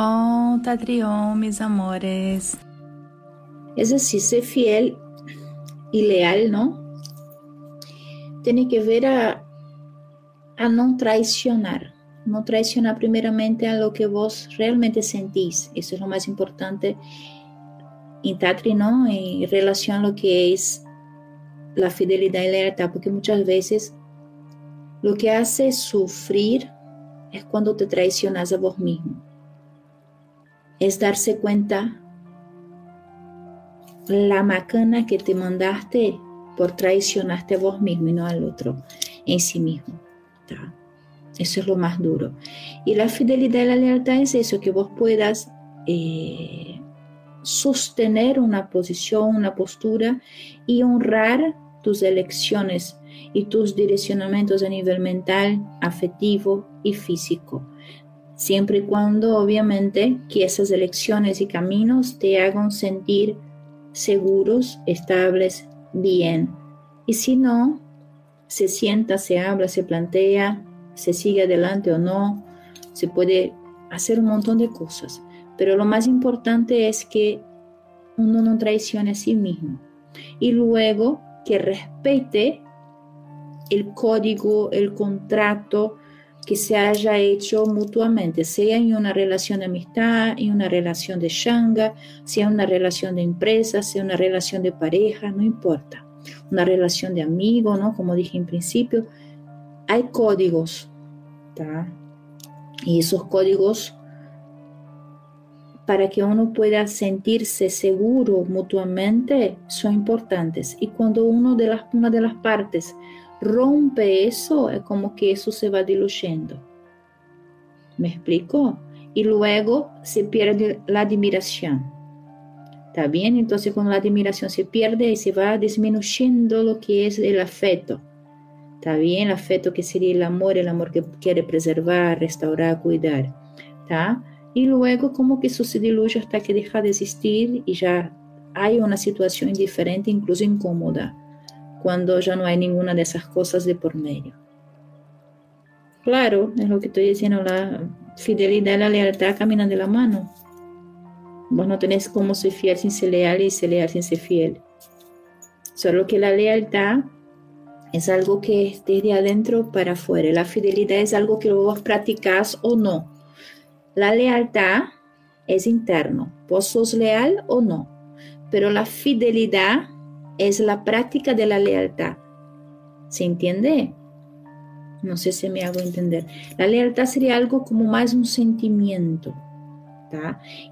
Antatrión, mis amores. Es decir, ser fiel y leal, ¿no? Tiene que ver a, a no traicionar. No traicionar primeramente a lo que vos realmente sentís. Eso es lo más importante en Tatri. En relación a lo que es la fidelidad y lealtad, porque muchas veces lo que hace sufrir es cuando te traicionas a vos mismo. Es darse cuenta la macana que te mandaste por traicionarte a vos mismo y no al otro, en sí mismo. Eso es lo más duro. Y la fidelidad y la lealtad es eso, que vos puedas eh, sostener una posición, una postura y honrar tus elecciones y tus direccionamientos a nivel mental, afectivo y físico. Siempre y cuando, obviamente, que esas elecciones y caminos te hagan sentir seguros, estables, bien. Y si no, se sienta, se habla, se plantea, se sigue adelante o no, se puede hacer un montón de cosas. Pero lo más importante es que uno no traicione a sí mismo. Y luego que respete el código, el contrato que se haya hecho mutuamente, sea en una relación de amistad, en una relación de shanga, sea una relación de empresa, sea una relación de pareja, no importa. Una relación de amigo, ¿no? Como dije en principio, hay códigos, Y esos códigos para que uno pueda sentirse seguro mutuamente son importantes. Y cuando uno de las, una de las partes rompe eso, es como que eso se va diluyendo. ¿Me explico? Y luego se pierde la admiración. ¿Está bien? Entonces cuando la admiración se pierde y se va disminuyendo lo que es el afecto. ¿Está bien? El afecto que sería el amor, el amor que quiere preservar, restaurar, cuidar. ¿Está? y luego como que eso se diluye hasta que deja de existir y ya hay una situación indiferente, incluso incómoda, cuando ya no hay ninguna de esas cosas de por medio. Claro, es lo que estoy diciendo, la fidelidad y la lealtad caminan de la mano. Vos no tenés cómo ser fiel sin ser leal y ser leal sin ser fiel. Solo que la lealtad es algo que es desde adentro para afuera. La fidelidad es algo que vos practicás o no. La lealtad es interno, vos sos leal o no, pero la fidelidad es la práctica de la lealtad. ¿Se entiende? No sé si me hago entender. La lealtad sería algo como más un sentimiento.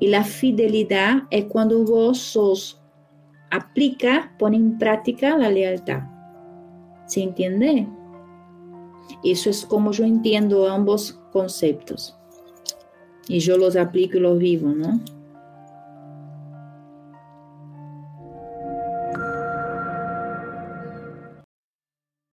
Y la fidelidad es cuando vos sos, aplica, pone en práctica la lealtad. ¿Se entiende? Eso es como yo entiendo ambos conceptos y yo los aplico y los vivo, ¿no?